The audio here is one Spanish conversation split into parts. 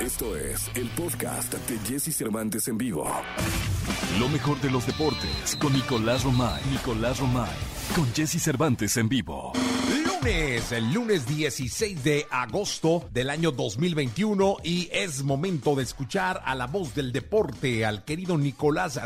Esto es el podcast de Jesse Cervantes en vivo. Lo mejor de los deportes con Nicolás Romay. Nicolás Romay. Con Jesse Cervantes en vivo. Lunes, el lunes 16 de agosto del año 2021 y es momento de escuchar a la voz del deporte, al querido Nicolás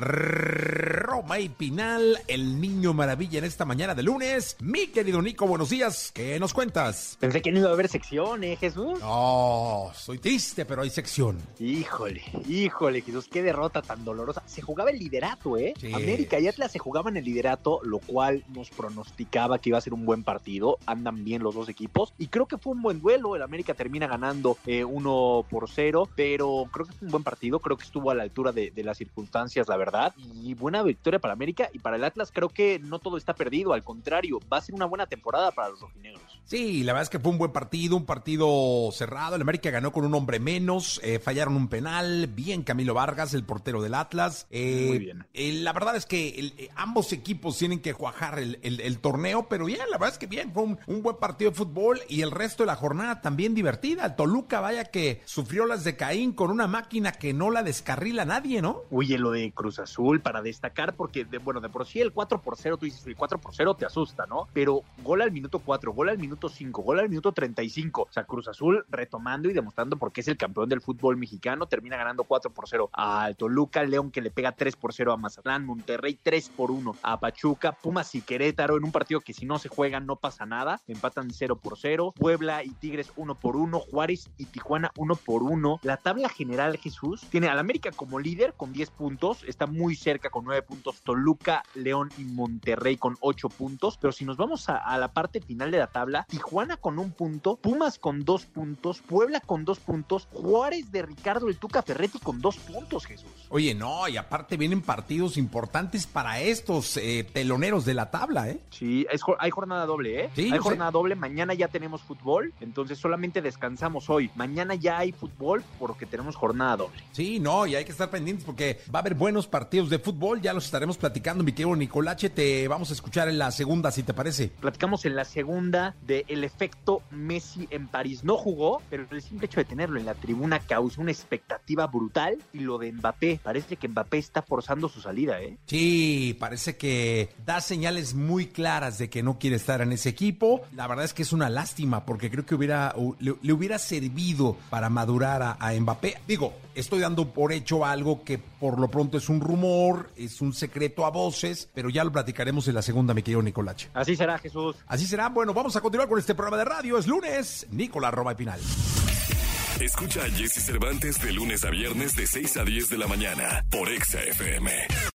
Romay Pinal, el niño maravilla en esta mañana de lunes. Mi querido Nico, buenos días, ¿qué nos cuentas? Pensé que no iba a haber sección, ¿eh, Jesús? Oh, soy triste, pero hay sección. Híjole, híjole, Jesús, qué derrota tan dolorosa. Se jugaba el liderato, ¿eh? Sí. América y Atlas se jugaban el liderato, lo cual nos pronosticaba que iba a ser un buen partido. Andan bien los dos equipos y creo que fue un buen duelo. El América termina ganando eh, 1 por 0, pero creo que fue un buen partido. Creo que estuvo a la altura de, de las circunstancias, la verdad. Y buena victoria para América y para el Atlas. Creo que no todo está perdido, al contrario, va a ser una buena temporada para los rojinegros. Sí, la verdad es que fue un buen partido, un partido cerrado. El América ganó con un hombre menos, eh, fallaron un penal. Bien Camilo Vargas, el portero del Atlas. Eh, Muy bien. eh, la verdad es que el- eh, ambos equipos tienen que cuajar el, el- el torneo, pero bien, la verdad es que bien, fue un, un buen partido de fútbol y el resto de la jornada también divertida. El Toluca, vaya que sufrió las de Caín con una máquina que no la descarrila nadie, ¿no? Oye, lo de Cruz Azul para destacar, porque, de, bueno, de por sí el 4 por 0, tú dices, el 4 por 0 te asusta, ¿no? Pero gol al minuto 4, gol al minuto 5, gol al minuto 35. O sea, Cruz Azul retomando y demostrando por qué es el campeón del fútbol mexicano, termina ganando 4 por 0 al Toluca, León que le pega 3 por 0 a Mazatlán, Monterrey 3 por 1 a Pachuca, Pumas y Querétaro en un partido que si no se juegan no pasa nada, empatan 0 por 0, Puebla y Tigres 1 por 1, Juárez y Tijuana 1 por 1. La tabla general, Jesús, tiene al América como líder con 10 puntos, está muy cerca con 9 puntos, Toluca, León y Monterrey con 8 puntos, pero si nos vamos a, a la parte final de la tabla, Tijuana con un punto, Pumas con 2 puntos, Puebla con 2 puntos, Juárez de Ricardo el Tuca Ferretti con 2 puntos, Jesús. Oye, no, y aparte vienen partidos importantes para estos eh, teloneros de la tabla, ¿eh? Sí, es hay jornada doble, ¿eh? Sí, hay sé. jornada doble. Mañana ya tenemos fútbol, entonces solamente descansamos hoy. Mañana ya hay fútbol porque tenemos jornada doble. Sí, no, y hay que estar pendientes porque va a haber buenos partidos de fútbol, ya los estaremos platicando, mi querido Nicolache, te vamos a escuchar en la segunda, si te parece. Platicamos en la segunda de el efecto Messi en París. No jugó, pero el simple hecho de tenerlo en la tribuna causó una expectativa brutal. Y lo de Mbappé, parece que Mbappé está forzando su salida, ¿eh? Sí, parece que da señales muy claras de que no quiere estar en ese equipo. La verdad es que es una lástima porque creo que hubiera, u- le, le hubiera servido para madurar a, a Mbappé. Digo, estoy dando por hecho algo que por lo pronto es un rumor, es un secreto a voces, pero ya lo platicaremos en la segunda, mi querido Nicolache. Así será, Jesús. Así será. Bueno, vamos a continuar con este programa de radio. Es lunes. Nicolás Roma y Pinal. Escucha a Jesse Cervantes de lunes a viernes de 6 a 10 de la mañana por Exa FM.